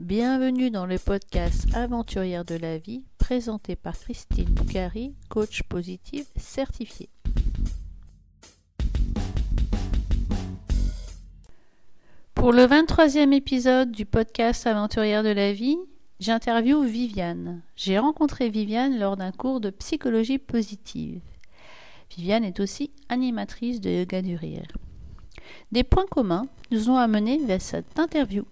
Bienvenue dans le podcast Aventurière de la vie présenté par Christine Boucari, coach positive certifiée. Pour le 23e épisode du podcast Aventurière de la vie, j'interviewe Viviane. J'ai rencontré Viviane lors d'un cours de psychologie positive. Viviane est aussi animatrice de yoga du rire. Des points communs nous ont amenés vers cette interview.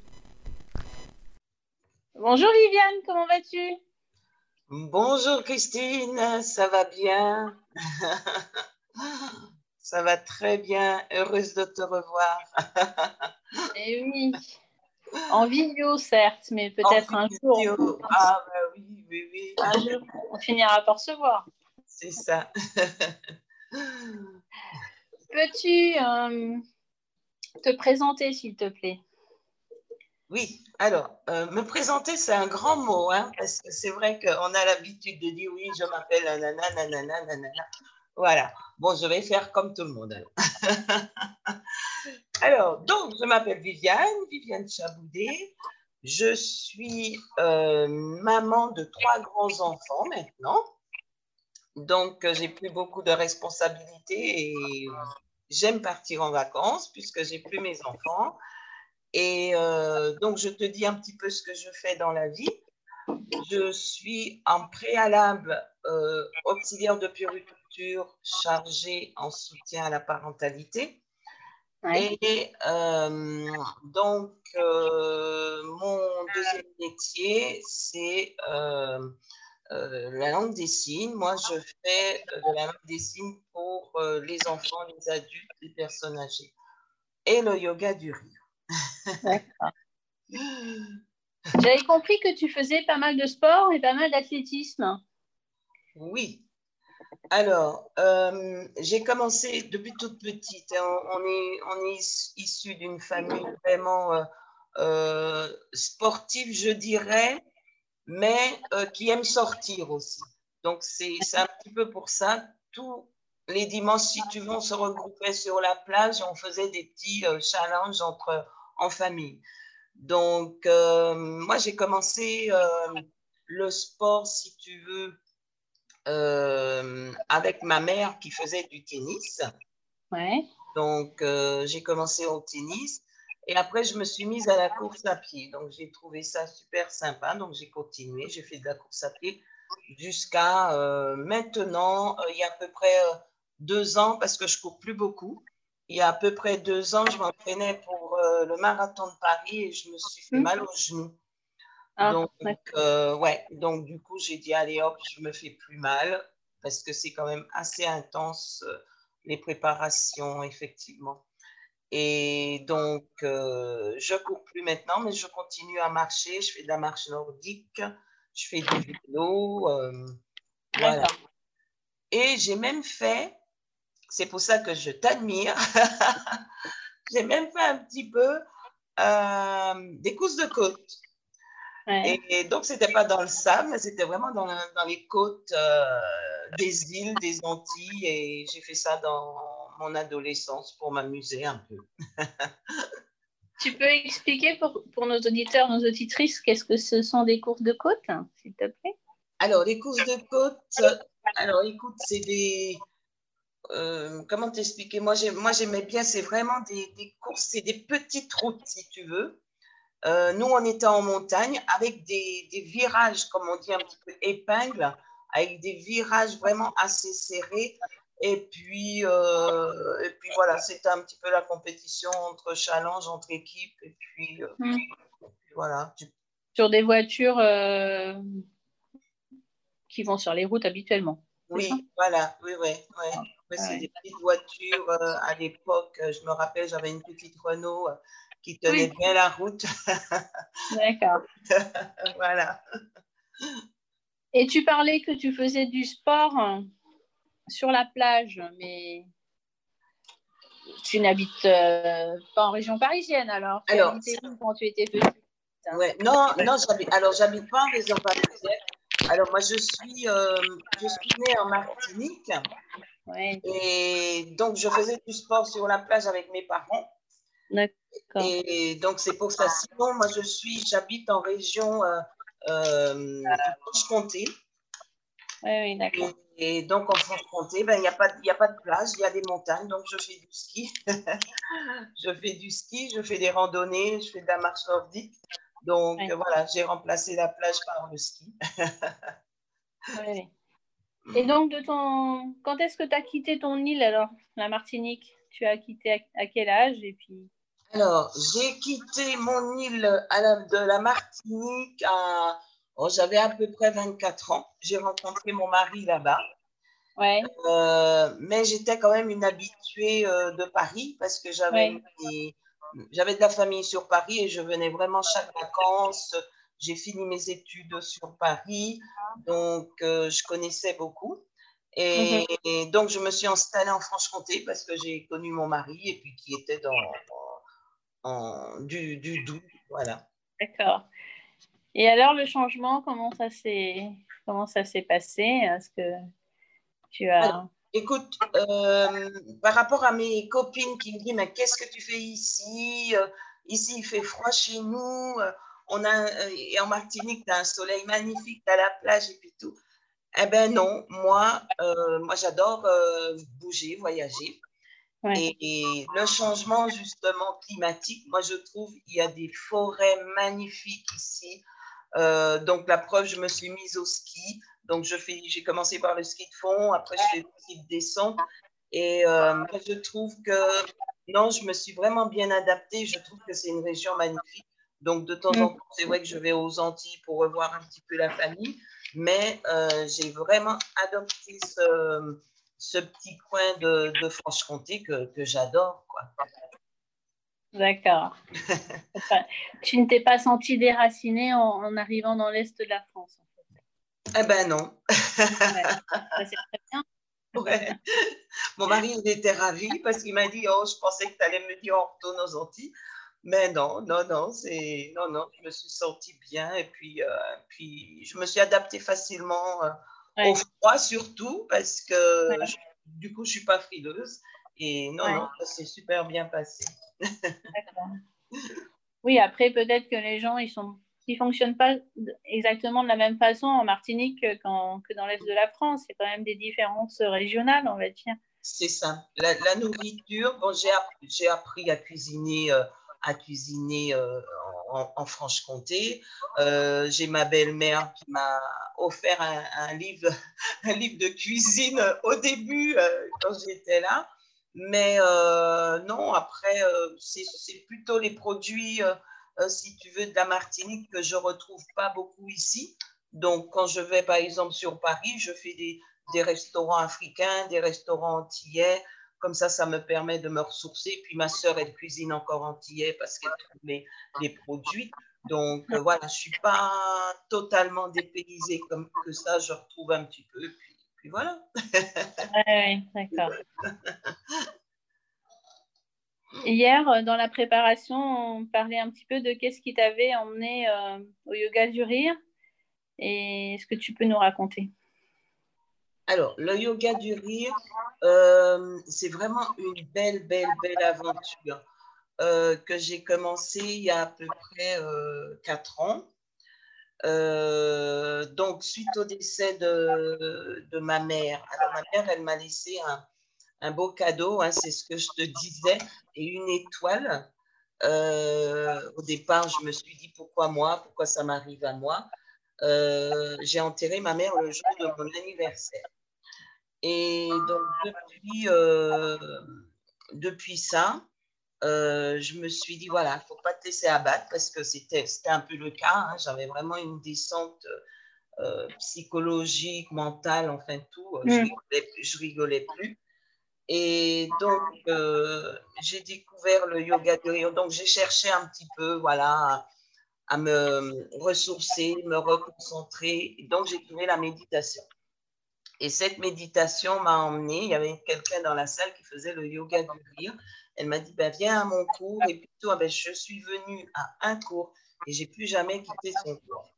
Bonjour Viviane, comment vas-tu? Bonjour Christine, ça va bien? Ça va très bien, heureuse de te revoir. Eh oui, en vidéo certes, mais peut-être un jour. Ah bah oui, oui, oui. Un jour, on finira par se voir. C'est ça. Peux-tu euh, te présenter s'il te plaît? Oui, alors, euh, me présenter, c'est un grand mot, hein, parce que c'est vrai qu'on a l'habitude de dire oui, je m'appelle nanana, nanana, nanana. Voilà. Bon, je vais faire comme tout le monde. Alors, donc, je m'appelle Viviane, Viviane Chaboudet. Je suis euh, maman de trois grands-enfants maintenant. Donc, euh, j'ai plus beaucoup de responsabilités et j'aime partir en vacances puisque j'ai plus mes enfants. Et euh, donc, je te dis un petit peu ce que je fais dans la vie. Je suis en préalable euh, auxiliaire de puriculture chargée en soutien à la parentalité. Et euh, donc, mon deuxième métier, c'est la langue des signes. Moi, je fais de la langue des signes pour les enfants, les adultes, les personnes âgées. Et le yoga du rire. J'avais compris que tu faisais pas mal de sport et pas mal d'athlétisme. Oui. Alors, euh, j'ai commencé depuis toute petite. Hein. On, est, on est issu d'une famille vraiment euh, euh, sportive, je dirais, mais qui aime sortir aussi. Donc, c'est un petit peu pour ça. Tous les dimanches, si tu veux, on se regroupait sur la plage et on faisait des petits challenges entre en famille. Donc, euh, moi, j'ai commencé euh, le sport, si tu veux, euh, avec ma mère qui faisait du tennis. Ouais. Donc, j'ai commencé au tennis. Et après, je me suis mise à la course à pied. Donc, j'ai trouvé ça super sympa. Donc, j'ai continué. J'ai fait de la course à pied jusqu'à maintenant, il y a à peu près deux ans, parce que je cours plus beaucoup. Il y a à peu près deux ans, je m'entraînais pour euh, le marathon de Paris et je me suis fait mhm. mal au genou. Ah, donc, euh, ouais, donc du coup, j'ai dit, allez hop, je me fais plus mal parce que c'est quand même assez intense euh, les préparations, effectivement. Et donc, je ne cours plus maintenant, mais je continue à marcher. Je fais de la marche nordique, je fais du vélo. voilà. Et j'ai même fait, c'est pour ça que je t'admire, J'ai même fait un petit peu euh, des courses de côte. Et, donc, ce n'était pas dans le sable, mais c'était vraiment dans, dans, les côtes euh, des îles, des Antilles. Et j'ai fait ça dans mon adolescence pour m'amuser un peu. tu peux expliquer pour, pour, nos auditeurs, nos auditrices, qu'est-ce que ce sont des courses de côte, s'il te plaît? Alors, les courses de côte, alors écoute, c'est des, euh, comment t'expliquer? Moi, j'aimais bien, c'est vraiment des, courses, c'est des petites routes, si tu veux. Euh, nous, on était en montagne avec des, virages, comme on dit, un petit peu épingles, avec des virages vraiment assez serrés. Et puis, euh, et puis voilà, c'était un petit peu la compétition entre challenge, entre équipes. Et puis, hmm. voilà. Sur des voitures qui vont sur les routes habituellement. Oui, voilà, oui, oui. oui c'est des petites voitures. Euh, à l'époque, euh, je me rappelle, j'avais une petite Renault euh, qui tenait bien la route. D'accord. voilà. Et tu parlais que tu faisais du sport hein, sur la plage, mais tu n'habites pas en région parisienne alors Tu alors, quand tu étais petite ouais. Non, non alors j'habite pas en région parisienne. Alors moi je suis, je suis née en Martinique et donc, je faisais du sport sur la plage avec mes parents. D'accord. Et donc, c'est pour ça. Sinon, moi, je suis, j'habite en région euh, euh, Franche-Comté. Oui, oui, d'accord. Et, donc, en Franche-Comté, ben, il n'y a, pas, a pas de plage, il y a des montagnes, donc je fais du ski. je fais du ski, je fais des randonnées, je fais de la marche nordique. Donc, voilà, j'ai remplacé la plage par le ski. oui. Et donc, de ton... quand est-ce que tu as quitté ton île alors, la Martinique? Tu as quitté à, quel âge et puis... Alors, j'ai quitté mon île de la Martinique à... Oh, j'avais à peu près 24 ans. J'ai rencontré mon mari là-bas. Ouais. Euh, mais j'étais quand même une habituée euh, de Paris parce que j'avais j'avais de la famille sur Paris et je venais vraiment chaque vacances j'ai fini mes études sur Paris, donc euh, je connaissais beaucoup. Et, mhm. donc, je me suis installée en Franche-Comté parce que j'ai connu mon mari et puis qui était dans, en, du, du Doubs. Voilà. D'accord. Et alors, le changement, comment ça s'est, comment ça s'est passé? Est-ce que tu as. Écoute, euh, par rapport à mes copines qui me disent Mais qu'est-ce que tu fais ici? Euh, Ici, il fait froid chez nous on a, euh, et en Martinique, tu as un soleil magnifique, tu as la plage et puis tout. Eh ben non, moi, euh, moi j'adore euh, bouger, voyager. Et, le changement justement climatique, moi je trouve il y a des forêts magnifiques ici. donc la preuve, je me suis mise au ski. Donc j'ai commencé par le ski de fond, après je fais le ski de descente. Et je trouve que non, je me suis vraiment bien adaptée. Je trouve que c'est une région magnifique. Donc, de temps en mm. temps, c'est vrai que je vais aux Antilles pour revoir un petit peu la famille, mais euh, j'ai vraiment adopté ce, ce, petit coin de, de Franche-Comté que, que j'adore. D'accord. tu ne t'es pas senti déraciné en, arrivant dans l'Est de la France, en. Eh ben non. c'est très bien. Ouais. Mon mari, il était ravi parce qu'il m'a dit Oh, je pensais que tu allais me dire on retourne aux Antilles. Mais non, non, non, c'est non, non, je me suis sentie bien et puis, euh, puis je me suis adaptée facilement euh, au froid surtout parce que du coup je suis pas frileuse et non, non, ça s'est super bien passé. oui, après peut-être que les gens ils sont ils fonctionnent pas exactement de la même façon en Martinique que, dans l'est de la France. A quand même des différences régionales, on va dire. C'est ça. La, nourriture, bon, j'ai appris, à cuisiner. Euh, à cuisiner euh, en, Franche-Comté. Euh, j'ai ma belle-mère qui m'a offert un, livre, un livre de cuisine au début quand j'étais là. Mais non, après, c'est plutôt les produits, si tu veux, de la Martinique que je retrouve pas beaucoup ici. Donc, quand je vais, par exemple, sur Paris, je fais des, des restaurants africains, des restaurants antillais, comme ça, ça me permet de me ressourcer. Puis ma sœur, elle cuisine encore antillais parce qu'elle trouve les, produits. Donc euh, voilà, je ne suis pas totalement dépaysée comme que ça, je retrouve un petit peu. Puis, puis voilà. oui, d'accord. Hier, euh, dans la préparation, on parlait un petit peu de qu'est-ce qui t'avait emmené euh, au yoga du rire. Et est-ce que tu peux nous raconter? Alors, le yoga du rire, euh, c'est vraiment une belle, belle, belle aventure que j'ai commencé il y a à peu près quatre ans. donc, suite au décès de, ma mère, alors ma mère, elle m'a laissé un, beau cadeau, hein, c'est ce que je te disais, et une étoile. au départ, je me suis dit pourquoi moi, pourquoi ça m'arrive à moi? j'ai enterré ma mère le jour de mon anniversaire. Et donc, depuis, euh, depuis ça, euh, je me suis dit, voilà, il ne faut pas te laisser abattre parce que c'était un peu le cas. Hein. J'avais vraiment une descente euh, psychologique, mentale, enfin tout. Je, mm. rigolais, je rigolais plus. Et donc, j'ai découvert le yoga de rire. Donc, j'ai cherché un petit peu, voilà, à, me ressourcer, me reconcentrer. Donc, j'ai trouvé la méditation. Et cette méditation m'a emmenée. Il y avait quelqu'un dans la salle qui faisait le yoga du rire. Elle m'a dit ben, Viens à mon cours. Et plutôt, ben, je suis venue à un cours et j'ai plus jamais quitté son cours.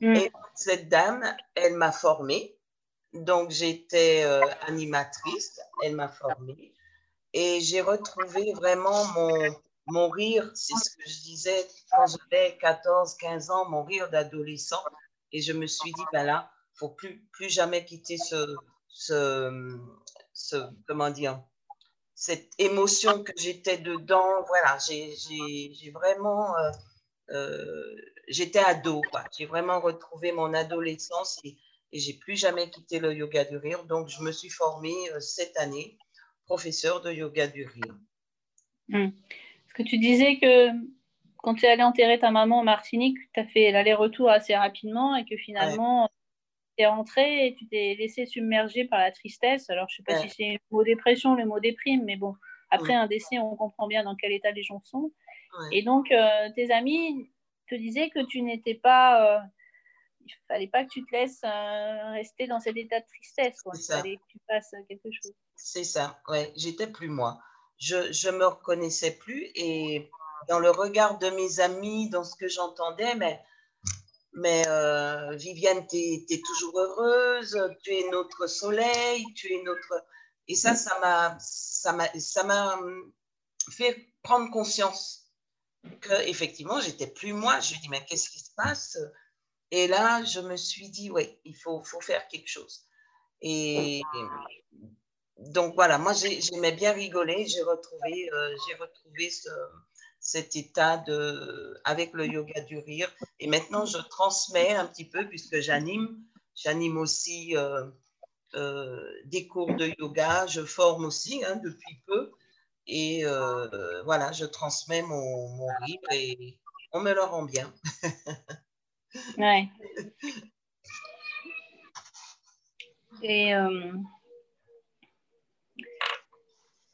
Mm. Et cette dame, elle m'a formée. Donc, j'étais euh, animatrice. Elle m'a formée. Et j'ai retrouvé vraiment mon, mon rire, c'est ce que je disais quand j'avais 14, 15 ans, mon rire d'adolescent. Et je me suis dit, ben là, faut plus, plus jamais quitter ce, ce, comment dire, cette émotion que j'étais dedans. Voilà, j'ai vraiment, euh, euh, j'étais ado. J'ai vraiment retrouvé mon adolescence et j'ai plus jamais quitté le yoga du rire. Donc, je me suis formée euh, cette année professeur de yoga du rire. Hmm. Est-ce que tu disais que quand tu es allé enterrer ta maman en Martinique, tu as fait l'aller-retour assez rapidement et que finalement, tu es rentré et tu t'es laissé submerger par la tristesse. Alors, je ne sais pas si c'est le mot dépression, le mot déprime, mais bon, après un décès, on comprend bien dans quel état les gens sont. Et donc, euh, tes amis te disaient que tu n'étais pas. Euh, il fallait pas que tu te laisses euh, rester dans cet état de tristesse. Il fallait que tu fasses quelque chose. C'est ça, ouais. J'étais plus moi. Je ne me reconnaissais plus et dans le regard de mes amis, dans ce que j'entendais, mais, mais euh, Viviane, tu es, toujours heureuse, tu es notre soleil, tu es notre... Et ça, ça m'a, ça m'a, fait prendre conscience que effectivement, j'étais plus moi. Je me dis, mais qu'est-ce qui se passe? Et là, je me suis dit, oui, il faut, faire quelque chose. Et donc voilà, moi j'aimais bien rigoler, j'ai retrouvé, euh, retrouvé cet état avec le yoga du rire. Et maintenant je transmets un petit peu puisque j'anime, j'anime aussi euh, euh, des cours de yoga, je forme aussi hein, depuis peu. Et voilà, je transmets mon, rire et on me le rend bien. ouais. Et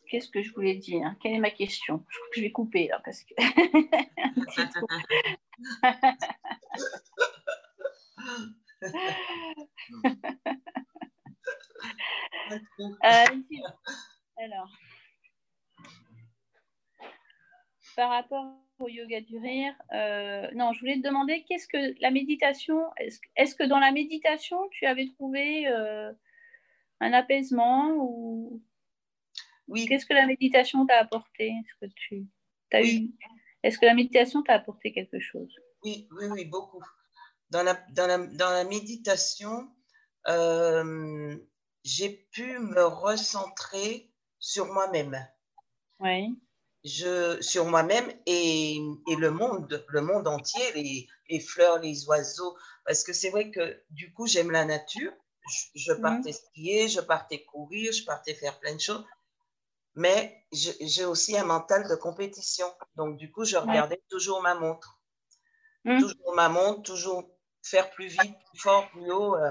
Qu'est-ce que je voulais dire? Quelle est ma question? Je crois que je vais couper là parce que. Euh, alors, par rapport au yoga du rire, euh, non, je voulais te demander qu'est-ce que la méditation Est-ce que dans la méditation, tu avais trouvé euh, un apaisement ou oui. Qu'est-ce que la méditation t'a apporté? Est-ce que tu as eu Est-ce que la méditation t'a apporté quelque chose? Oui, oui, oui, beaucoup. Dans la, dans la, dans la méditation, euh, j'ai pu me recentrer sur moi-même. Oui. Je, sur moi-même et, et, le monde, le monde entier, les, les, fleurs, les oiseaux. Parce que c'est vrai que du coup, j'aime la nature. Je, je partais mhm. skier, je partais courir, je partais faire plein de choses mais j'ai aussi un mental de compétition. Donc, du coup, je regardais toujours ma montre. Mmh. Toujours ma montre, toujours faire plus vite, plus fort, plus haut. Euh,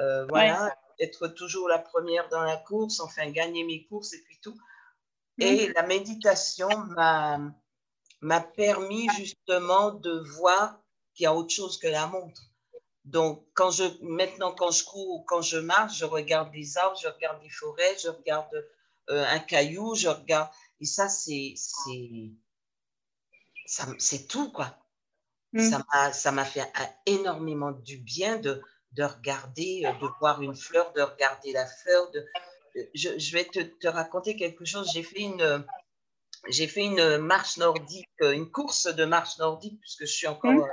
euh, voilà, être toujours la première dans la course, enfin, gagner mes courses et puis tout. Et la méditation m'a permis justement de voir qu'il y a autre chose que la montre. Donc, quand je, maintenant, quand je cours, quand je marche, je regarde les arbres, je regarde les forêts, je regarde euh, un caillou, je regarde. Et ça, c'est c'est tout, quoi. Mm. Ça m'a fait énormément du bien de, de regarder, euh, de voir une fleur, de regarder la fleur. De, je, je vais te, te, raconter quelque chose. J'ai fait une, j'ai fait une marche nordique, une course de marche nordique, puisque je suis encore mm.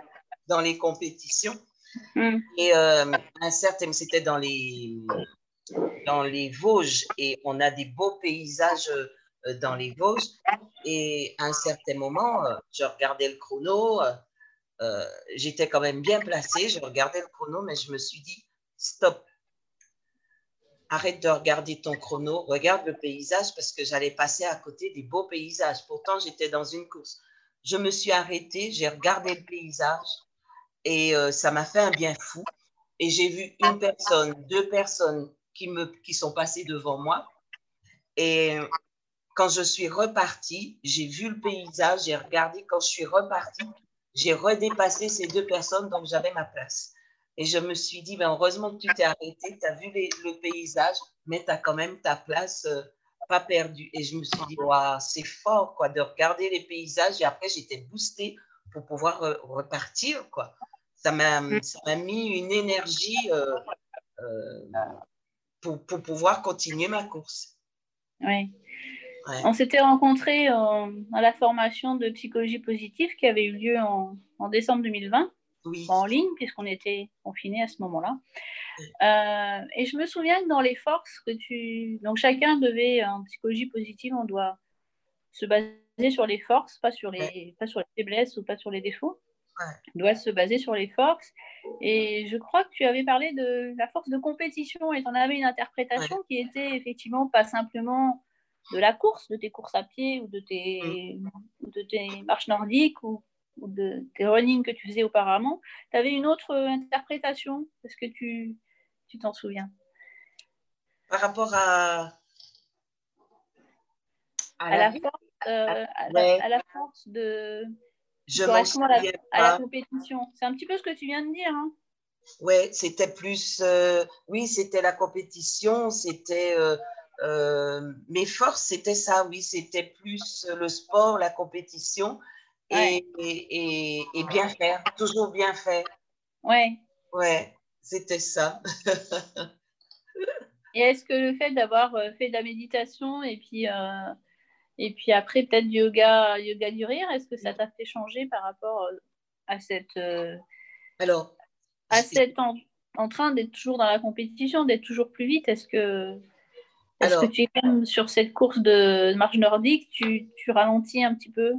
dans les compétitions. Mm. Et euh, un certain, c'était dans les, dans les Vosges et on a des beaux paysages euh, dans les Vosges. Et à un certain moment, euh, je regardais le chrono, euh, j'étais quand même bien placée, je regardais le chrono, mais je me suis dit, stop, arrête de regarder ton chrono, regarde le paysage parce que j'allais passer à côté des beaux paysages. Pourtant, j'étais dans une course. Je me suis arrêtée, j'ai regardé le paysage et ça m'a fait un bien fou. Et j'ai vu une personne, deux personnes, qui, me, qui sont passés devant moi. Et quand je suis repartie, j'ai vu le paysage, j'ai regardé. Quand je suis repartie, j'ai redépassé ces deux personnes, donc j'avais ma place. Et je me suis dit, ben, heureusement que tu t'es arrêté, tu as vu le paysage, mais tu as quand même ta place euh, pas perdue. Et je me suis dit, wow, c'est fort quoi, de regarder les paysages. Et après, j'étais boostée pour pouvoir repartir. Quoi. Ça m'a mis une énergie euh, euh, pour, pour, pouvoir continuer ma course. Oui. On s'était rencontrés à la formation de psychologie positive qui avait eu lieu en, décembre 2020, en ligne, puisqu'on était confinés à ce moment-là. Euh, et je me souviens que dans les forces que tu. Donc, chacun devait, en psychologie positive, on doit se baser sur les forces, pas sur les, pas sur les faiblesses ou pas sur les défauts. On doit se baser sur les forces. Et je crois que tu avais parlé de la force de compétition et tu en avais une interprétation qui était effectivement pas simplement de la course, de tes courses à pied ou de tes, mm. de tes marches nordiques ou, de tes running que tu faisais auparavant. Tu avais une autre interprétation Est-ce que tu t'en souviens? Par rapport à, à, la, force, euh, à, la, force de. Je à, à la compétition. C'est un petit peu ce que tu viens de dire. Hein oui, c'était plus. Euh, oui, c'était la compétition, c'était. Euh, euh, mes forces, c'était ça, oui, c'était plus le sport, la compétition et, et, et, bien faire, toujours bien faire. Ouais. Ouais, c'était ça. et est-ce que le fait d'avoir fait de la méditation et puis, et puis après peut-être yoga, yoga du rire, est-ce que ça t'a fait changer par rapport à cette. Alors, à cet en, train d'être toujours dans la compétition, d'être toujours plus vite? Est-ce que, est que tu es sur cette course de marche nordique, tu, tu ralentis un petit peu?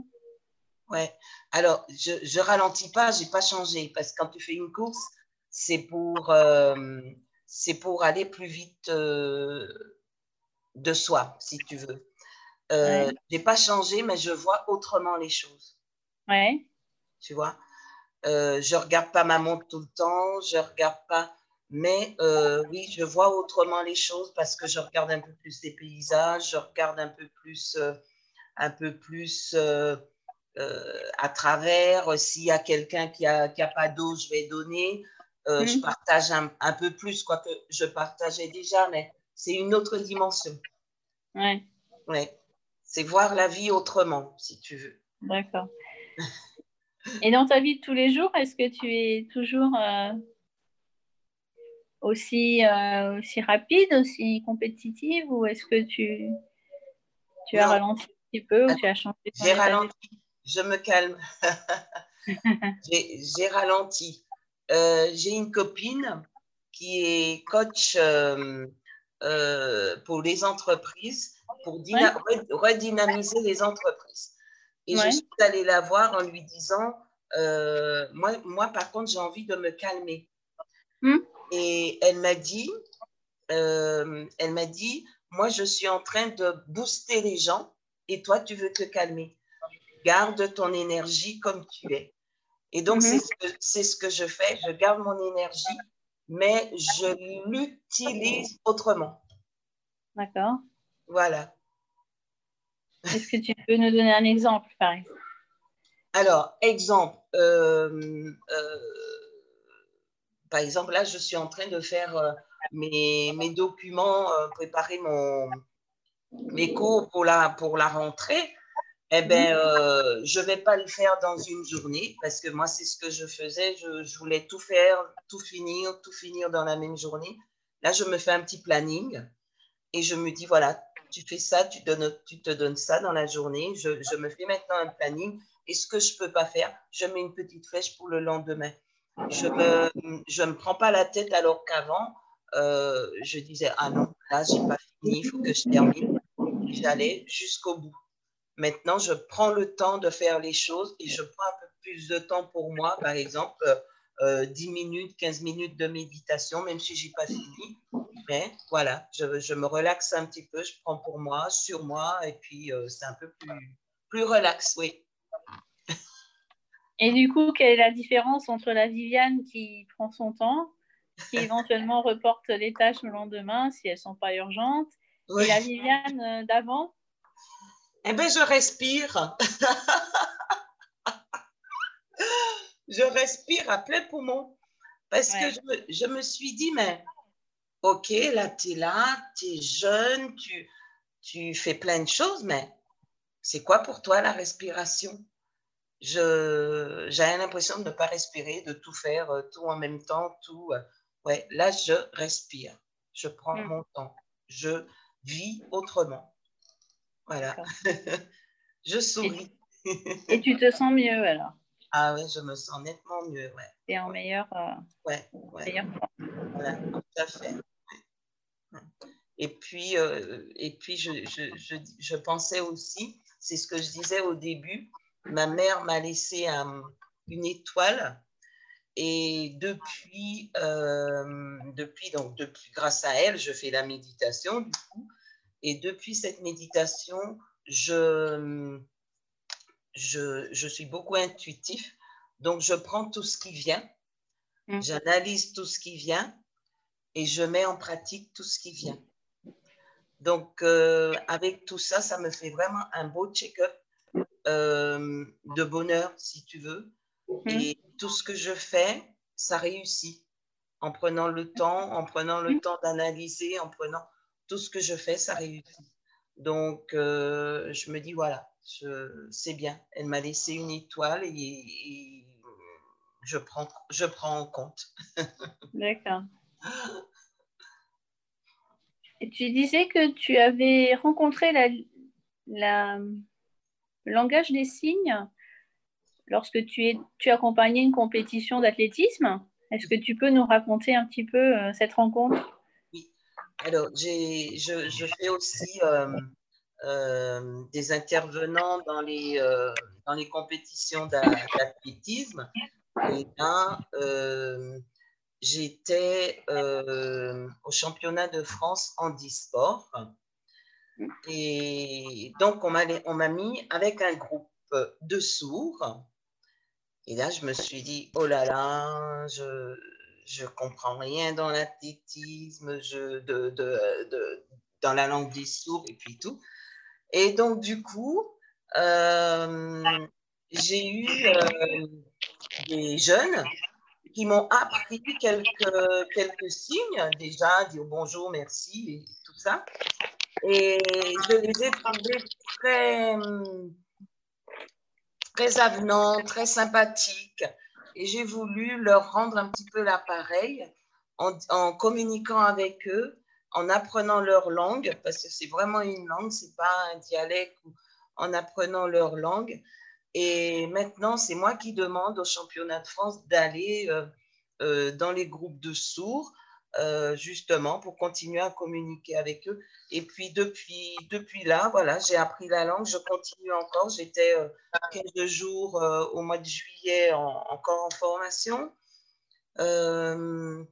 Ouais. Alors, je, je ralentis pas, j'ai pas changé parce que quand tu fais une course, c'est pour, euh, c'est pour aller plus vite euh, de soi, si tu veux. Euh, ouais. J'ai pas changé, mais je vois autrement les choses. Ouais. Tu vois? Euh, je regarde pas ma montre tout le temps, je regarde pas. Mais euh, oui, je vois autrement les choses parce que je regarde un peu plus les paysages, je regarde un peu plus, euh, un peu plus euh, à travers. S'il y a quelqu'un qui a, qui a pas d'eau, je vais donner. Je mhm. partage un, un, peu plus, quoique je partageais déjà, mais c'est une autre dimension. Ouais. Ouais. C'est voir la vie autrement, si tu veux. D'accord. Et dans ta vie de tous les jours, est-ce que tu es toujours euh, aussi, euh, aussi rapide, aussi compétitive ou est-ce que tu, tu as ralenti un petit peu ou tu as changé J'ai ralenti, je me calme. j'ai ralenti. Euh, j'ai une copine qui est coach pour les entreprises, pour redynamiser les entreprises. Et je suis allée la voir en lui disant, euh, moi, moi, par contre, j'ai envie de me calmer. Hmm? Et elle m'a dit, euh, elle m'a dit, moi, je suis en train de booster les gens et toi, tu veux te calmer. Garde ton énergie comme tu es. Et donc, c'est hmm. ce, ce, que je fais. Je garde mon énergie, mais je l'utilise autrement. D'accord. Voilà. Est-ce que tu peux nous donner un exemple, par exemple Alors, exemple. Euh, euh, par exemple, là, je suis en train de faire euh, mes, mes, documents, préparer mon, mes cours pour la, pour la rentrée. Eh bien, mhm. je ne vais pas le faire dans une journée parce que moi, c'est ce que je faisais. Je, je, voulais tout faire, tout finir, tout finir dans la même journée. Là, je me fais un petit planning et je me dis, voilà, tu fais ça, tu, donnes, tu te donnes ça dans la journée. Je, je me fais maintenant un planning. Et ce que je ne peux pas faire, je mets une petite flèche pour le lendemain. Je ne me, je me prends pas la tête alors qu'avant, euh, je disais, ah non, là, je n'ai pas fini, il faut que je termine. J'allais jusqu'au bout. Maintenant, je prends le temps de faire les choses et je prends un peu plus de temps pour moi. Par exemple, euh, 10 minutes, 15 minutes de méditation, même si je n'ai pas fini. Mais voilà, je, je, me relaxe un petit peu, je prends pour moi, sur moi, et puis euh, c'est un peu plus, plus relax, oui. Et du coup, quelle est la différence entre la Viviane qui prend son temps, qui éventuellement reporte les tâches le lendemain si elles ne sont pas urgentes, et la Viviane euh, d'avant? Eh bien, je respire. je respire à plein poumon. Parce que je me, je me, suis dit, mais ok, là, tu es là, tu es jeune, tu, tu fais plein de choses, mais c'est quoi pour toi la respiration? J'ai l'impression de ne pas respirer, de tout faire, euh, tout en même temps, tout. Euh, ouais, là, je respire, je prends mm. mon temps, je vis autrement. Voilà. je souris. Et, tu te sens mieux alors? Ah oui, je me sens nettement mieux, ouais. Et en meilleur. Euh, ouais, ouais. Voilà, tout à fait. Et puis, euh, et puis je, je, je, je, pensais aussi, c'est ce que je disais au début, ma mère m'a laissé une étoile et depuis, euh, depuis, donc depuis, grâce à elle, je fais la méditation du coup. Et depuis cette méditation, je, je, je suis beaucoup intuitif. Donc, je prends tout ce qui vient, mmh. j'analyse tout ce qui vient et je mets en pratique tout ce qui vient. Donc, euh, avec tout ça, ça me fait vraiment un beau check-up euh, de bonheur, si tu veux. Mmh. Et tout ce que je fais, ça réussit. En prenant le temps, en prenant le mmh. temps d'analyser, en prenant tout ce que je fais, ça réussit. Donc, euh, je me dis, voilà, c'est bien. Elle m'a laissé une étoile et, je, prends, je prends en compte. D'accord. Tu disais que tu avais rencontré la, la, le langage des signes lorsque tu, es, tu accompagnais une compétition d'athlétisme. Est-ce que tu peux nous raconter un petit peu euh, cette rencontre? Alors je, je, fais aussi euh, euh, des intervenants dans les, dans les compétitions d'athlétisme. Et là, j'étais au championnat de France en e-sport. Et donc, on m'a mis avec un groupe de sourds et là, je me suis dit, oh là là, je je comprends rien dans l'athlétisme, dans la langue des sourds et puis tout. Et donc, du coup, euh, j'ai eu euh, des jeunes qui m'ont appris quelques, signes, déjà, dire bonjour, merci et tout ça. Et je les ai trouvés très avenants, très sympathiques. Et j'ai voulu leur rendre un petit peu l'appareil en, communiquant avec eux, en apprenant leur langue, parce que c'est vraiment une langue, c'est pas un dialecte, en apprenant leur langue. Et maintenant, c'est moi qui demande au championnat de France d'aller euh, euh, dans les groupes de sourds euh, justement pour continuer à communiquer avec eux. Et puis depuis, depuis là, voilà, j'ai appris la langue, je continue encore. J'étais euh, 15 jours euh, au mois de juillet encore en formation. Euh,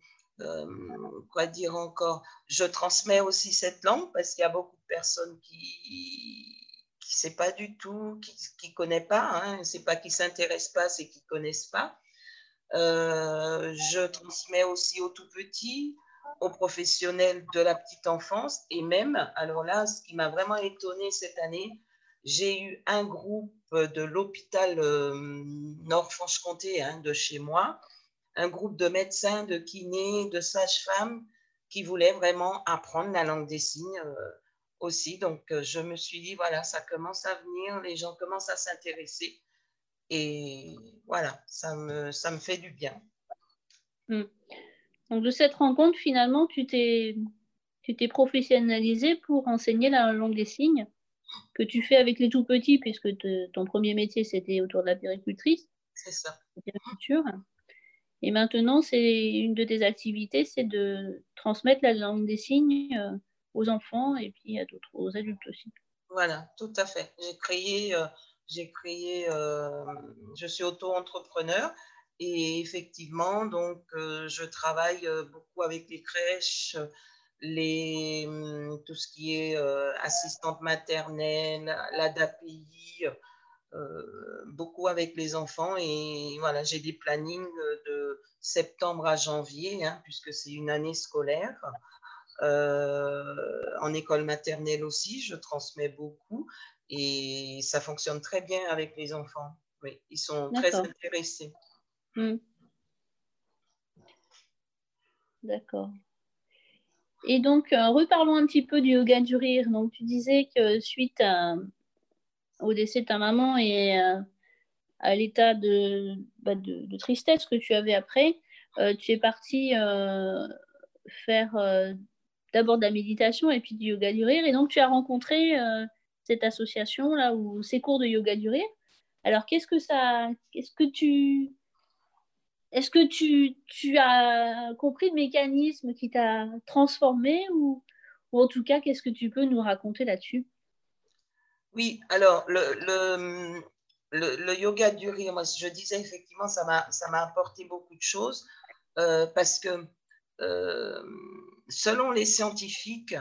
quoi dire encore? Je transmets aussi cette langue parce qu'il y a beaucoup de personnes qui qui sait pas du tout, qui ne connaissent pas, hein, c'est pas qui s'intéressent pas, c'est qui connaissent pas. Euh, je transmets aussi aux tout petits, aux professionnels de la petite enfance et même, alors là, ce qui m'a vraiment étonné cette année, j'ai eu un groupe de l'hôpital euh, Nord-Franche-Comté, hein, de chez moi, un groupe de médecins, de kinés, de sages-femmes qui voulaient vraiment apprendre la langue des signes euh, aussi. Donc, je me suis dit, voilà, ça commence à venir, les gens commencent à s'intéresser. Et voilà, ça me, ça me fait du bien. Hmm. Donc de cette rencontre, finalement, tu t'es, tu t'es professionnalisé pour enseigner la langue des signes que tu fais avec les tout petits, puisque ton premier métier, c'était autour de la péricultrice. C'est ça. Et maintenant, c'est une de tes activités, c'est de transmettre la langue des signes euh, aux enfants et puis à d'autres, aux adultes aussi. Voilà, tout à fait. J'ai créé euh, j'ai créé, euh, je suis auto-entrepreneur et effectivement, donc, euh, je travaille euh, beaucoup avec les crèches, les, hum, tout ce qui est assistante maternelle, l'ADAPI, beaucoup avec les enfants. Et voilà, j'ai des plannings de septembre à janvier, hein, puisque c'est une année scolaire. en école maternelle aussi, je transmets beaucoup. Et ça fonctionne très bien avec les enfants. Oui, ils sont très intéressés. Hmm. D'accord. Et donc, euh, reparlons un petit peu du yoga du rire. Donc, tu disais que suite au décès de ta maman et euh, à l'état bah, de, de, tristesse que tu avais après, euh, tu es partie faire d'abord de la méditation et puis du yoga du rire. Et donc, tu as rencontré cette association là ou ces cours de yoga du rire. Alors qu'est-ce que ça, qu'est-ce que tu, est-ce que tu, tu, as compris le mécanisme qui t'a transformé ou, ou en tout cas qu'est-ce que tu peux nous raconter là-dessus? Oui, alors le, le, le, yoga du rire, moi je disais effectivement ça m'a ça m'a apporté beaucoup de choses euh, parce que euh, selon les scientifiques,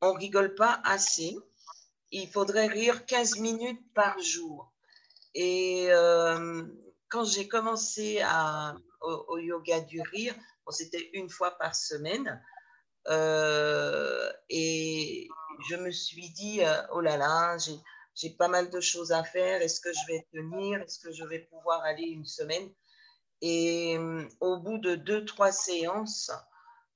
on rigole pas assez. Il faudrait rire 15 minutes par jour. Et euh, quand j'ai commencé au, yoga du rire, c'était une fois par semaine. Euh, et je me suis dit, euh, oh là là, j'ai pas mal de choses à faire. Est-ce que je vais tenir? Est-ce que je vais pouvoir aller une semaine? Et au bout de deux, trois séances,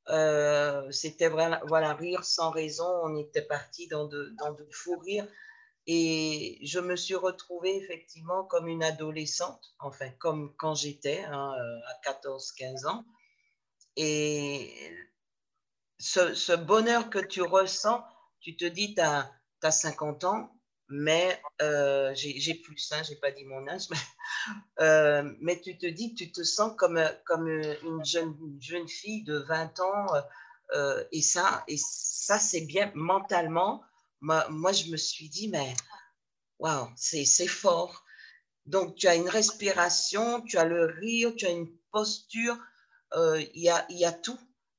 euh, c'était voilà, voilà, rire sans raison. On était parti dans de, dans de fous rires. Et je me suis retrouvée effectivement comme une adolescente, enfin comme quand j'étais hein, euh, à 14-15 ans. Et ce, bonheur que tu ressens, tu te dis, tu as, as, 50 ans, mais euh, j'ai plus, hein, j'ai pas dit mon âge, euh, mais, tu te dis, tu te sens comme, comme une jeune, jeune fille de 20 ans, euh, et ça, et ça c'est bien mentalement. Moi, moi, je me suis dit, mais waouh, c'est fort. Donc, tu as une respiration, tu as le rire, tu as une posture, il y, a, y a tout.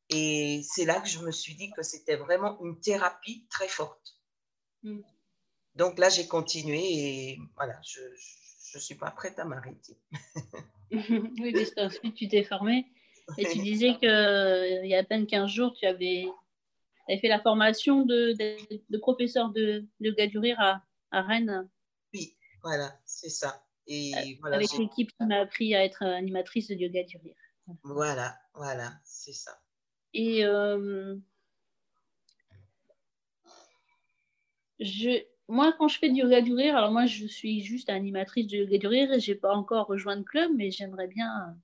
Et c'est là que je me suis dit que c'était vraiment une thérapie très forte. Mm. Donc là, j'ai continué et voilà, je ne suis pas prête à m'arrêter. oui, parce qu'ensuite, tu t'es formée et tu disais qu'il euh, y a à peine 15 jours, tu avais, fait la formation de, de, professeur de, yoga du rire à, à, Rennes. Oui, voilà, c'est ça. Et euh, voilà, Avec l'équipe qui m'a appris à être animatrice de yoga du rire. Voilà, voilà, c'est ça. Et euh, je, moi, quand je fais du yoga du rire, alors moi, je suis juste animatrice de yoga du rire et je n'ai pas encore rejoint le club, mais j'aimerais bien.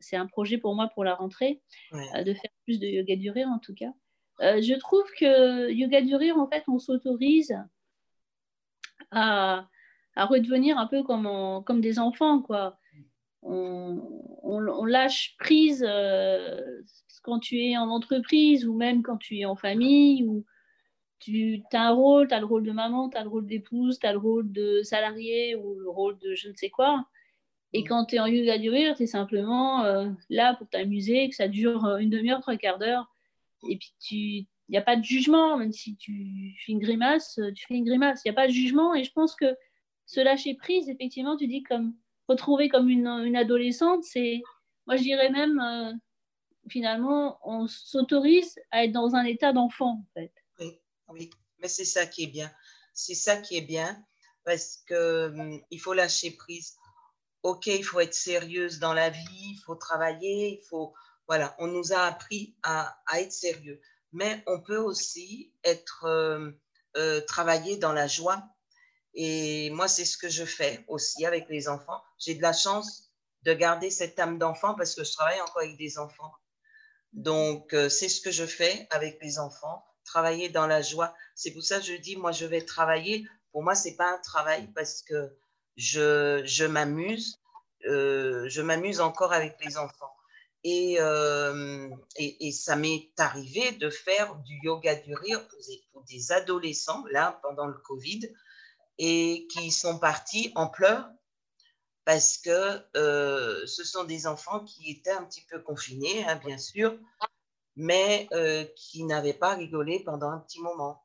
C'est un projet pour moi pour la rentrée, euh, de faire plus de yoga du rire en tout cas. Euh, je trouve que yoga du rire, en fait, on s'autorise à, à, redevenir un peu comme, comme des enfants, quoi. On, on, lâche prise euh, quand tu es en entreprise ou même quand tu es en famille ou tu as un rôle, tu as le rôle de maman, tu as le rôle d'épouse, tu as le rôle de salarié ou le rôle de je ne sais quoi. Et mm. quand tu es en yoga du rire, tu es simplement euh, là pour t'amuser, que ça dure euh, une demi-heure, trois quarts d'heure. Et puis, il n'y a pas de jugement, même si tu fais une grimace, euh, tu fais une grimace. Il n'y a pas de jugement. Et je pense que se lâcher prise, effectivement, tu dis comme retrouver comme une, une adolescente, c'est, moi je dirais même, finalement, on s'autorise à être dans un état d'enfant, en fait. Oui, mais c'est ça qui est bien. C'est ça qui est bien parce que hum, il faut lâcher prise. Ok, il faut être sérieuse dans la vie, il faut travailler, il faut voilà. On nous a appris à, être sérieux, mais on peut aussi être euh, euh, travailler dans la joie. Et moi, c'est ce que je fais aussi avec les enfants. J'ai de la chance de garder cette âme d'enfant parce que je travaille encore avec des enfants. Donc, euh, c'est ce que je fais avec les enfants travailler dans la joie. C'est pour ça que je dis, moi, je vais travailler. Pour moi, c'est pas un travail parce que je, je m'amuse. Euh, je m'amuse encore avec les enfants. Et, euh, et, et, ça m'est arrivé de faire du yoga du rire pour des, pour des, adolescents, là, pendant le Covid, et qui sont partis en pleurs parce que euh, ce sont des enfants qui étaient un petit peu confinés, hein, bien sûr, mais euh, qui n'avaient pas rigolé pendant un petit moment.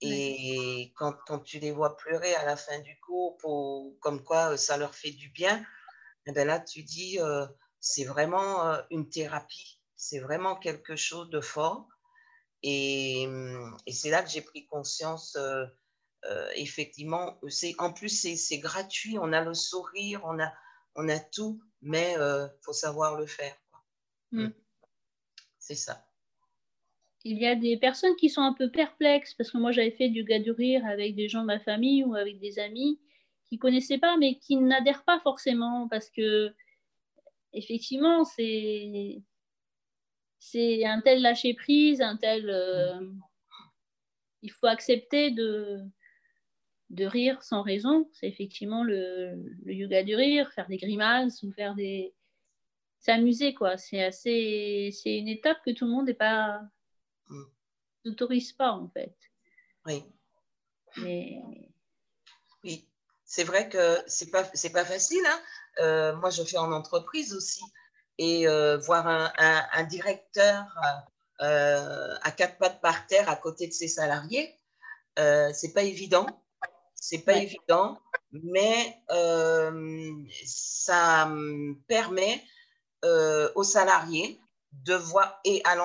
Et quand, quand, tu les vois pleurer à la fin du cours, pour, comme quoi euh, ça leur fait du bien, et eh bien là, tu dis, euh, c'est vraiment euh, une thérapie, c'est vraiment quelque chose de fort. Et, et c'est là que j'ai pris conscience, euh, euh, effectivement, en plus, c'est gratuit, on a le sourire, on a, on a tout, mais il faut savoir le faire. Quoi. Mm. C'est ça. Il y a des personnes qui sont un peu perplexes parce que moi j'avais fait du gars du rire avec des gens de ma famille ou avec des amis qui connaissaient pas mais qui n'adhèrent pas forcément parce que effectivement c'est c'est un tel lâcher prise, un tel euh, il faut accepter de de rire sans raison. C'est effectivement le, le, yoga du rire, faire des grimaces ou faire des. S'amuser, quoi. C'est assez. C'est une étape que tout le monde n'est pas. Mm. n'autorise pas, en fait. Oui. Mais. Oui. C'est vrai que c'est pas, c'est pas facile. Hein. Euh, moi, je fais en entreprise aussi. Et euh, voir un, un, directeur euh, à quatre pattes par terre à côté de ses salariés, c'est pas évident. C'est pas évident, mais ça permet aux salariés de voir, et à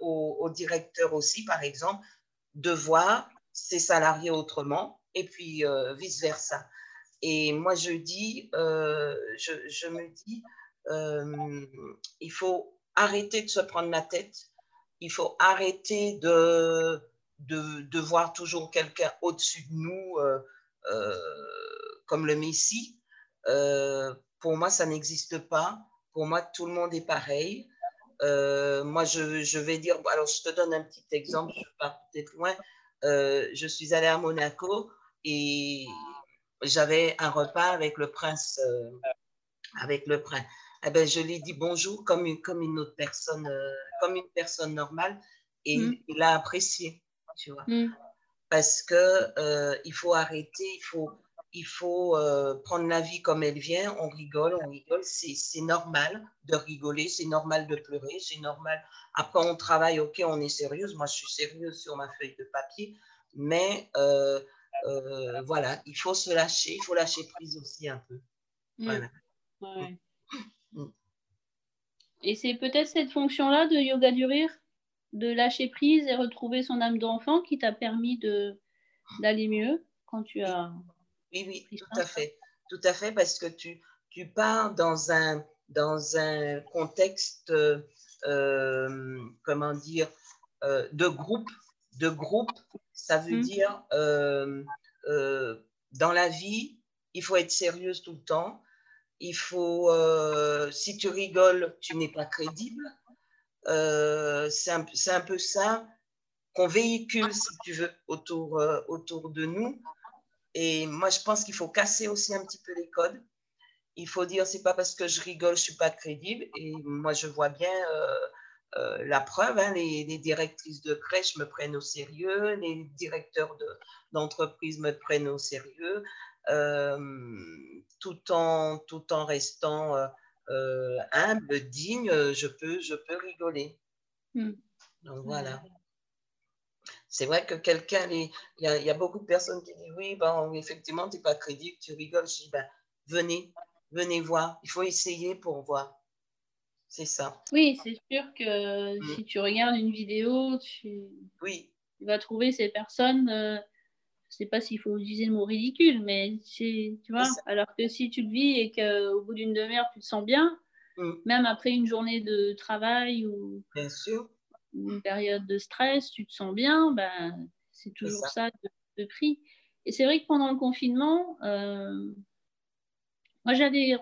au, au, directeur aussi, par exemple, de voir ses salariés autrement, et puis vice-versa. Et moi, je dis, euh, je, me dis, euh, il faut arrêter de se prendre la tête. Il faut arrêter de, de, de voir toujours quelqu'un au-dessus de nous, euh, comme le Messie. pour moi, ça n'existe pas. Pour moi, tout le monde est pareil. moi, je, je, vais dire, alors je te donne un petit exemple, je pars peut-être loin. je suis allée à Monaco et j'avais un repas avec le prince. Euh, avec le prince. Eh ben, je lui dis bonjour comme une, comme une autre personne, euh, comme une personne normale, et mm. il a apprécié, tu vois. Mm. Parce que euh, il faut arrêter, il faut, il faut prendre la vie comme elle vient. On rigole, on rigole, c'est normal de rigoler, c'est normal de pleurer, c'est normal. Après, on travaille, ok, on est sérieuse. Moi, je suis sérieuse sur ma feuille de papier, mais euh, voilà, il faut se lâcher, il faut lâcher prise aussi un peu. Mm. Mm. Et c'est peut-être cette fonction-là de yoga du rire, de lâcher prise et retrouver son âme d'enfant qui t'a permis d'aller mieux quand tu as. Oui, oui, tout à fait. Tout à fait, parce que tu, tu pars dans un, dans un contexte, euh, comment dire, euh, de groupe, de groupe ça veut mmh. dire, euh, dans la vie, il faut être sérieuse tout le temps. Il faut, si tu rigoles, tu n'es pas crédible. c'est un, un, peu ça qu'on véhicule, si tu veux, autour, autour de nous. Et moi, je pense qu'il faut casser aussi un petit peu les codes. Il faut dire, c'est pas parce que je rigole, je suis pas crédible. Et moi, je vois bien euh, la preuve, hein, les, directrices de crèche me prennent au sérieux, les directeurs d'entreprise me prennent au sérieux, euh, tout, en, tout en restant euh, humble, digne, je peux, je peux rigoler. Hmm. Donc voilà. C'est vrai que quelqu'un, il y, a beaucoup de personnes qui disent oui, bon, effectivement, tu n'es pas crédible, tu rigoles. Je dis, ben, venez, venez voir. Il faut essayer pour voir. C'est ça. Oui, c'est sûr que mm. si tu regardes une vidéo, tu, oui. vas trouver ces personnes. Euh, je ne sais pas s'il faut utiliser le mot ridicule, mais tu vois, alors que si tu le vis et qu'au bout d'une demi-heure, tu te sens bien, mm. même après une journée de travail ou bien sûr. Une période de stress, tu te sens bien, ben, c'est toujours ça, de, prix. Et c'est vrai que pendant le confinement, euh, moi, j'avais,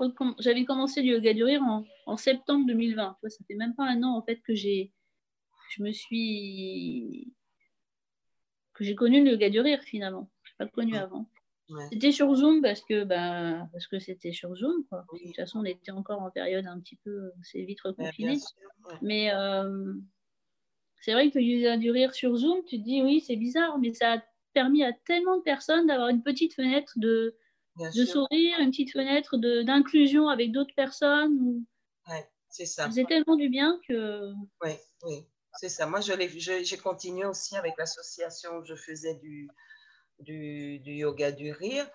commencé le yoga du rire en, septembre 2020. ça fait même pas un an en fait que j'ai, je me suis, que j'ai connu le yoga du rire finalement. Je n'ai pas connu avant. C'était sur Zoom parce que, bah, parce que c'était sur Zoom. De toute façon, on était encore en période un petit peu, c'est vite reconfiné. Mais euh, c'est vrai que le yoga du rire sur Zoom, tu te dis oui, c'est bizarre, mais ça a permis à tellement de personnes d'avoir une petite fenêtre de de sourire, une petite fenêtre d'inclusion avec d'autres personnes. Oui, c'est ça. Ça faisait tellement du bien que. Oui, oui, c'est ça. Moi, j'ai continué aussi avec l'association où je faisais du, du, du, yoga du rire.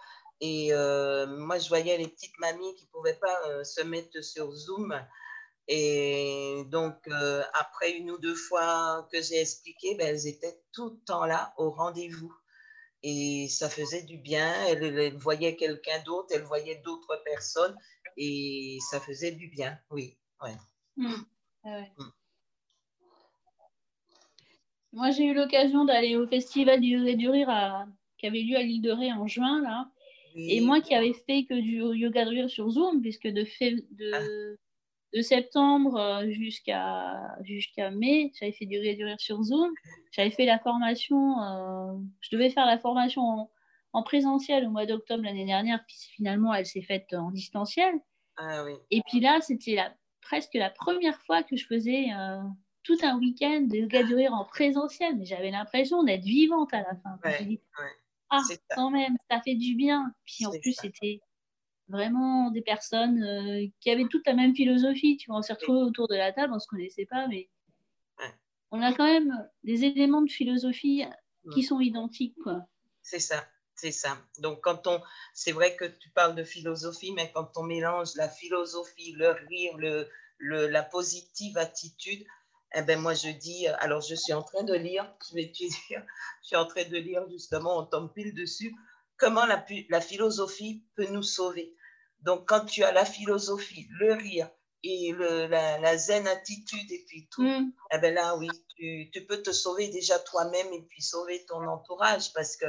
Et euh, moi, je voyais les petites mamies qui ne pouvaient pas euh, se mettre sur Zoom. Et donc, euh, après une ou deux fois que j'ai expliqué, ben, elles étaient tout le temps là au rendez-vous et ça faisait du bien. Elle, voyait quelqu'un d'autre, elle voyait d'autres personnes et ça faisait du bien, oui. Ouais. Mmh. Mmh. Moi, j'ai eu l'occasion d'aller au festival du, du rire à, qui avait lieu à l'île de Ré en juin, là. Et moi qui avais fait que du yoga de rire sur Zoom, puisque de, fait, de, ah de septembre euh, jusqu'à jusqu'à mai, j'avais fait du rire sur Zoom. J'avais fait la formation, euh, je devais faire la formation en présentiel au mois d'octobre l'année dernière, puis finalement elle s'est faite en distanciel. Ah oui. Et puis là, c'était la, presque la première fois que je faisais euh, tout un week-end de yoga du rire en présentiel, mais j'avais l'impression d'être vivante à la fin. Ouais, Dit, ouais. ah, quand même, ça fait du bien. Puis en plus, c'était vraiment des personnes euh, qui avaient toute la même philosophie. Tu vois, on s'est retrouvés autour de la table, on ne se connaissait pas, mais Ouais. on a quand même des éléments de philosophie qui Mm. sont identiques. Quoi. C'est ça, c'est ça. Donc, quand on, c'est vrai que tu parles de philosophie, mais quand on mélange la philosophie, le rire, le, le- la positive attitude, eh ben moi je dis, euh, alors je suis en train de lire, je vais te dire, je suis en train de lire justement, on tombe pile dessus, comment la, pu- la philosophie peut nous sauver. Donc, quand tu as la philosophie, le rire et le, la, la zen attitude et puis tout, Mm. eh ben là, oui, tu, tu peux te sauver déjà toi-même et puis sauver ton entourage parce que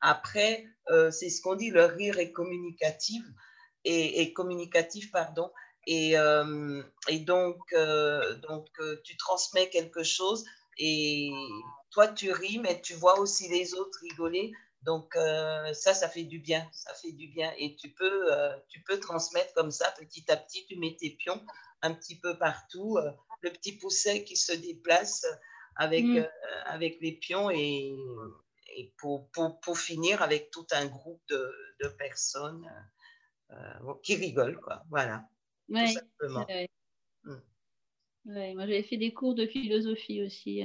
après, euh, c'est ce qu'on dit, le rire est communicatif et, et communicatif, pardon. Et, euh, et donc, euh, donc euh, tu transmets quelque chose et toi, tu ris, mais tu vois aussi les autres rigoler. Donc, euh, ça, ça fait du bien. Ça fait du bien. Et tu peux, euh, tu peux transmettre comme ça, petit à petit, tu mets tes pions un petit peu partout. euh, le petit pousset qui se déplace avec, Mm. euh, avec les pions et, et pour, pour, pour finir avec tout un groupe de, de personnes qui rigolent, quoi. Voilà, Ouais, tout simplement. ouais. Mm. Ouais, moi, j'avais fait des cours de philosophie aussi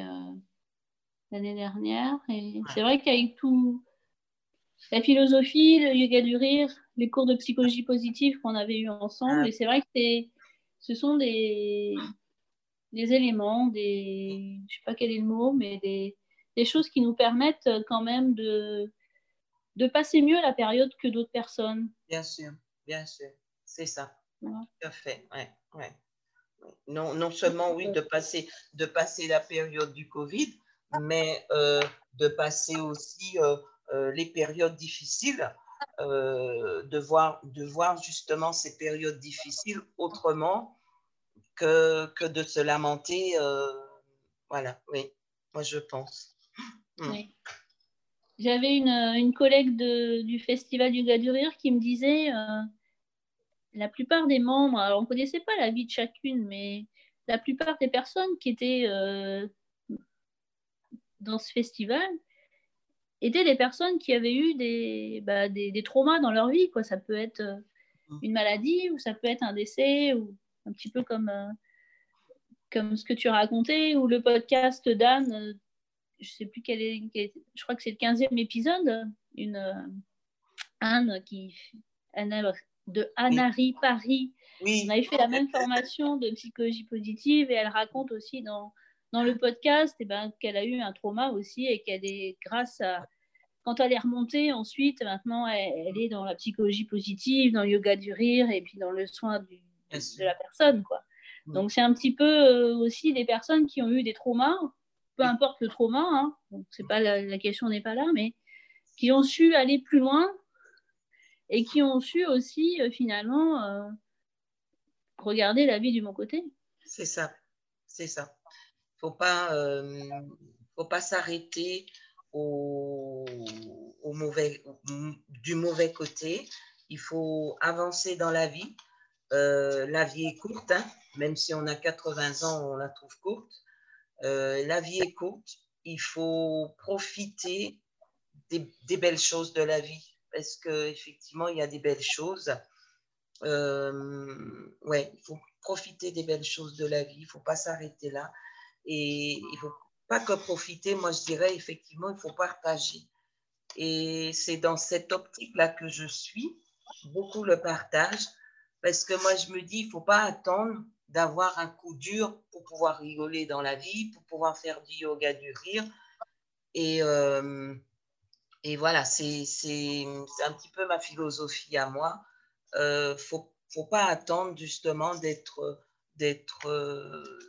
l'année dernière. Et Ouais. c'est vrai qu'avec tout, la philosophie, le yoga du rire, les cours de psychologie positive qu'on avait eu ensemble, Ah. et c'est vrai que c'est, ce sont des, des éléments, des, je sais pas quel est le mot, mais des, des choses qui nous permettent quand même de, de passer mieux la période que d'autres personnes. Bien sûr, bien sûr, c'est ça. Ouais. Tout à fait, ouais, ouais. Non, non seulement, oui, de passer, de passer la période du Covid, mais euh, de passer aussi euh, euh, les périodes difficiles, euh, de, voir, de voir justement ces périodes difficiles autrement que, que de se lamenter. euh, voilà, oui, moi je pense. Mm. Oui. J'avais une, une collègue de- du Festival du Gars du Rire qui me disait euh, la plupart des membres, alors on ne connaissait pas la vie de chacune, mais la plupart des personnes qui étaient euh, dans ce festival étaient des personnes qui avaient eu des, bah, des, des traumas dans leur vie. Quoi. Ça peut être euh, une maladie ou ça peut être un décès ou un petit peu comme, euh, comme ce que tu racontais ou le podcast d'Anne. euh, je sais plus quel est, quel est- je crois que c'est le 15e épisode, une euh, Anne qui Anna, de Anari Paris. Oui, On avait fait la même formation de psychologie positive et elle raconte aussi dans, dans le podcast eh ben, qu'elle a eu un trauma aussi et qu'elle est grâce à quand elle est remontée ensuite, maintenant elle, elle est dans la psychologie positive, dans le yoga du rire et puis dans le soin du- de, la personne quoi. Donc c'est un petit peu euh, aussi des personnes qui ont eu des traumas, peu importe le trauma, hein, donc c'est pas la, la question n'est pas là, mais qui ont su aller plus loin et qui ont su aussi euh, finalement euh, regarder la vie du bon côté. C'est ça, c'est ça. Faut pas, euh, faut pas s'arrêter au, au mauvais, du mauvais côté. Il faut avancer dans la vie. Euh, la vie est courte, hein. même si on a 80 ans, on la trouve courte. Euh, la vie est courte. Il faut profiter des, belles choses de la vie parce qu'effectivement, il y a des belles choses. Euh, ouais, il faut profiter des belles choses de la vie, il ne faut pas s'arrêter là. Et il faut pas que profiter, moi je dirais effectivement, il faut partager. Et c'est dans cette optique-là que je suis, beaucoup le partage, parce que moi je me dis, il ne faut pas attendre d'avoir un coup dur pour pouvoir rigoler dans la vie, pour pouvoir faire du yoga, du rire. Et, euh, et voilà, c'est un petit peu ma philosophie à moi il ne euh, faut, faut pas attendre justement d'être d'être euh,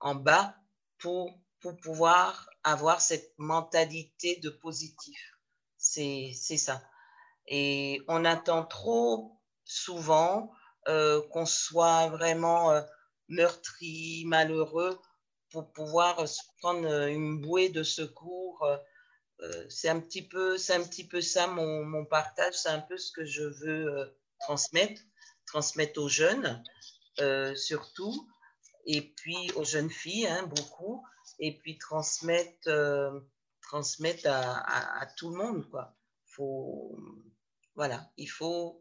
en bas pour, pour pouvoir avoir cette mentalité de positif. C'est ça. Et on attend trop souvent euh, qu'on soit vraiment euh, meurtri, malheureux pour pouvoir prendre une bouée de secours. euh, c'est un petit peu, un petit peu ça mon, mon partage, c'est un peu ce que je veux transmettre, transmettre aux jeunes surtout, et puis aux jeunes filles hein, beaucoup, et puis transmettre, transmettre à, à, tout le monde quoi. Faut, voilà, il faut,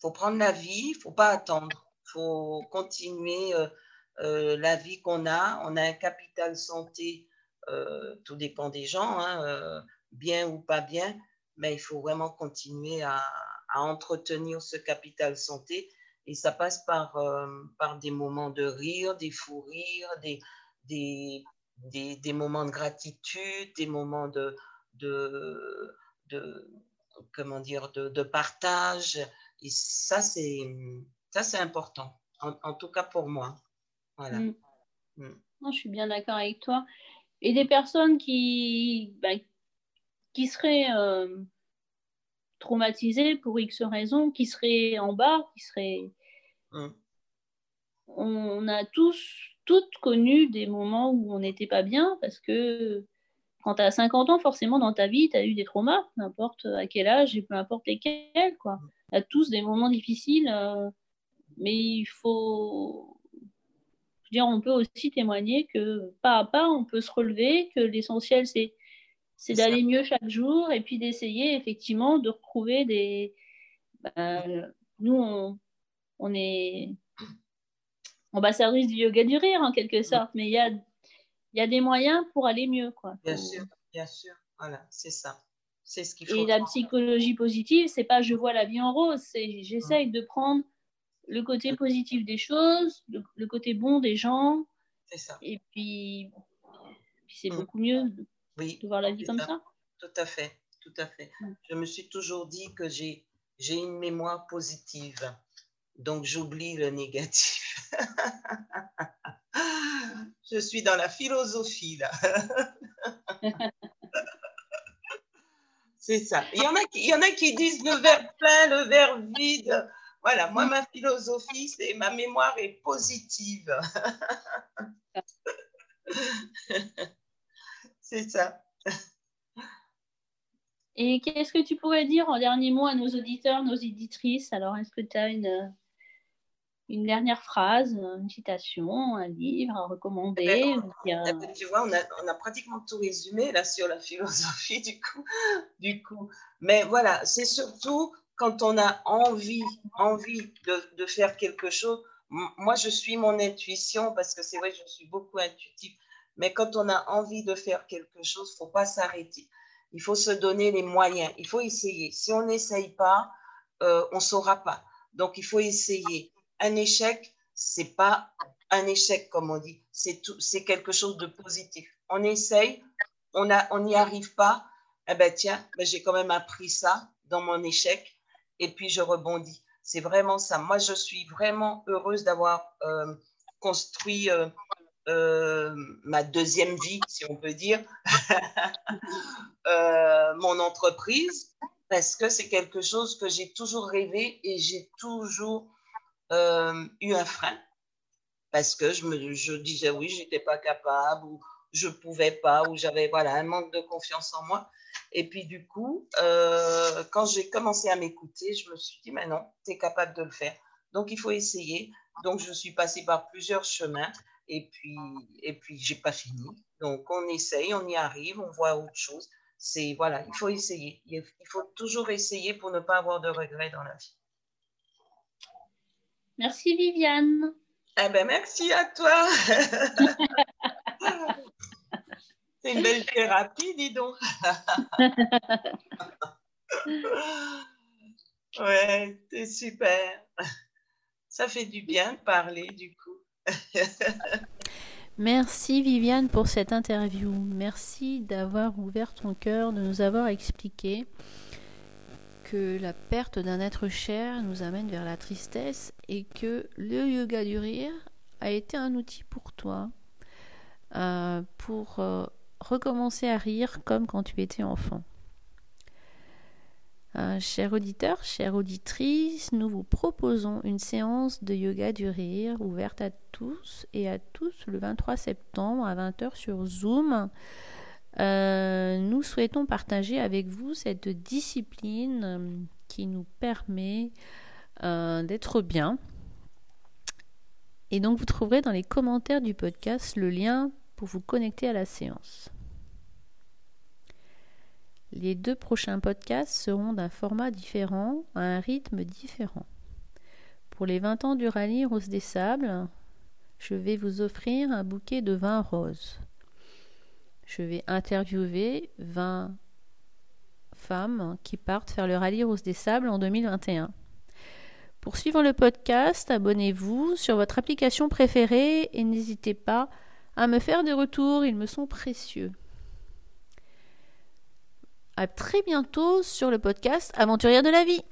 faut prendre la vie, il faut pas attendre, faut continuer la vie qu'on a. On a un capital santé euh, tout dépend des gens, hein, euh, bien ou pas bien, mais il faut vraiment continuer à, entretenir ce capital santé. Et ça passe par, euh, par des moments de rire, des fous rires, des, des, des, moments de gratitude, des moments de, de, de comment dire, de, partage. Et ça, c'est, ça, c'est important, en, tout cas pour moi. Voilà. Mm. Mm. je suis bien d'accord avec toi et des personnes qui, bah, qui seraient euh, traumatisées pour X raisons, qui seraient en bas, qui seraient. Hum. On a tous, toutes connu des moments où on n'était pas bien parce que quand tu as 50 ans, forcément dans ta vie, tu as eu des traumas, n'importe à quel âge et peu importe lesquels. Quoi. Tu as tous des moments difficiles, euh, mais il faut, dire, on peut aussi témoigner que pas à pas, on peut se relever, que l'essentiel, c'est, c'est d'aller mieux chaque jour et puis d'essayer effectivement de retrouver des. Ben, nous, on, on est ambassadrice du yoga du rire en quelque sorte, mais il y a, y a des moyens pour aller mieux. Quoi. Bien sûr, bien sûr. Voilà, c'est ça. C'est ce qu'il faut. Et la psychologie positive, c'est pas je vois la vie en rose, c'est j'essaye de prendre le côté positif des choses, le, côté bon des gens. C'est ça. Et puis, c'est mm. beaucoup mieux de, voir la vie comme ça. Tout à fait, tout à fait. Mm. Je me suis toujours dit que j'ai une mémoire positive, donc j'oublie le négatif. Je suis dans la philosophie là. C'est ça. Il y, en a qui, il y disent le verre plein, le verre vide. Voilà, moi, ma philosophie, c'est ma mémoire est positive. c'est ça. Et qu'est-ce que tu pourrais dire en dernier mot à nos auditeurs, nos éditrices? Alors, est-ce que tu as une, une dernière phrase, une citation, un livre à recommander eh ben, eh ben, Tu vois, on a, on a, pratiquement tout résumé là sur la philosophie du coup. Du coup. Mais voilà, c'est surtout quand on a envie, envie de, faire quelque chose, moi je suis mon intuition parce que c'est vrai, je suis beaucoup intuitive, mais quand on a envie de faire quelque chose, il faut pas s'arrêter. Il faut se donner les moyens, il faut essayer. Si on n'essaye pas, euh, on ne saura pas. Donc il faut essayer. Un échec, c'est pas un échec comme on dit, c'est c'est quelque chose de positif. On essaye, on n'y on arrive pas, eh ben tiens, ben, j'ai quand même appris ça dans mon échec et puis je rebondis. C'est vraiment ça. Moi, je suis vraiment heureuse d'avoir euh, construit euh, euh, ma deuxième vie, si on peut dire, mon entreprise, parce que c'est quelque chose que j'ai toujours rêvé et j'ai toujours eu un frein. Parce que je me je disais oui, j'étais pas capable ou je pouvais pas ou j'avais voilà un manque de confiance en moi. Et puis du coup, euh, quand j'ai commencé à m'écouter, je me suis dit, mais non, tu es capable de le faire. Donc il faut essayer. Donc je suis passée par plusieurs chemins et puis, et puis j'ai pas fini. Donc on essaye, on y arrive, on voit autre chose. C'est voilà, il faut essayer. Il faut toujours essayer pour ne pas avoir de regrets dans la vie. Merci Viviane. Eh ben merci à toi. C'est une belle thérapie, dis donc. ouais, c'est super. Ça fait du bien de parler, du coup. Merci Viviane pour cette interview. Merci d'avoir ouvert ton cœur, de nous avoir expliqué que la perte d'un être cher nous amène vers la tristesse et que le yoga du rire a été un outil pour toi euh, pour euh, recommencer à rire comme quand tu étais enfant. Euh, chers auditeurs, chères auditrices, nous vous proposons une séance de yoga du rire ouverte à tous et à tous le 23 septembre à 20h sur Zoom. Euh, nous souhaitons partager avec vous cette discipline euh, qui nous permet euh, d'être bien. Et donc vous trouverez dans les commentaires du podcast le lien pour vous connecter à la séance. Les deux prochains podcasts seront d'un format différent, à un rythme différent. Pour les 20 ans du rallye Rose des Sables, je vais vous offrir un bouquet de vin rose. Je vais interviewer 20 femmes qui partent faire le rallye Rose des Sables en 2021. Pour suivre le podcast, abonnez-vous sur votre application préférée et n'hésitez pas à me faire des retours, ils me sont précieux. À très bientôt sur le podcast Aventurière de la vie.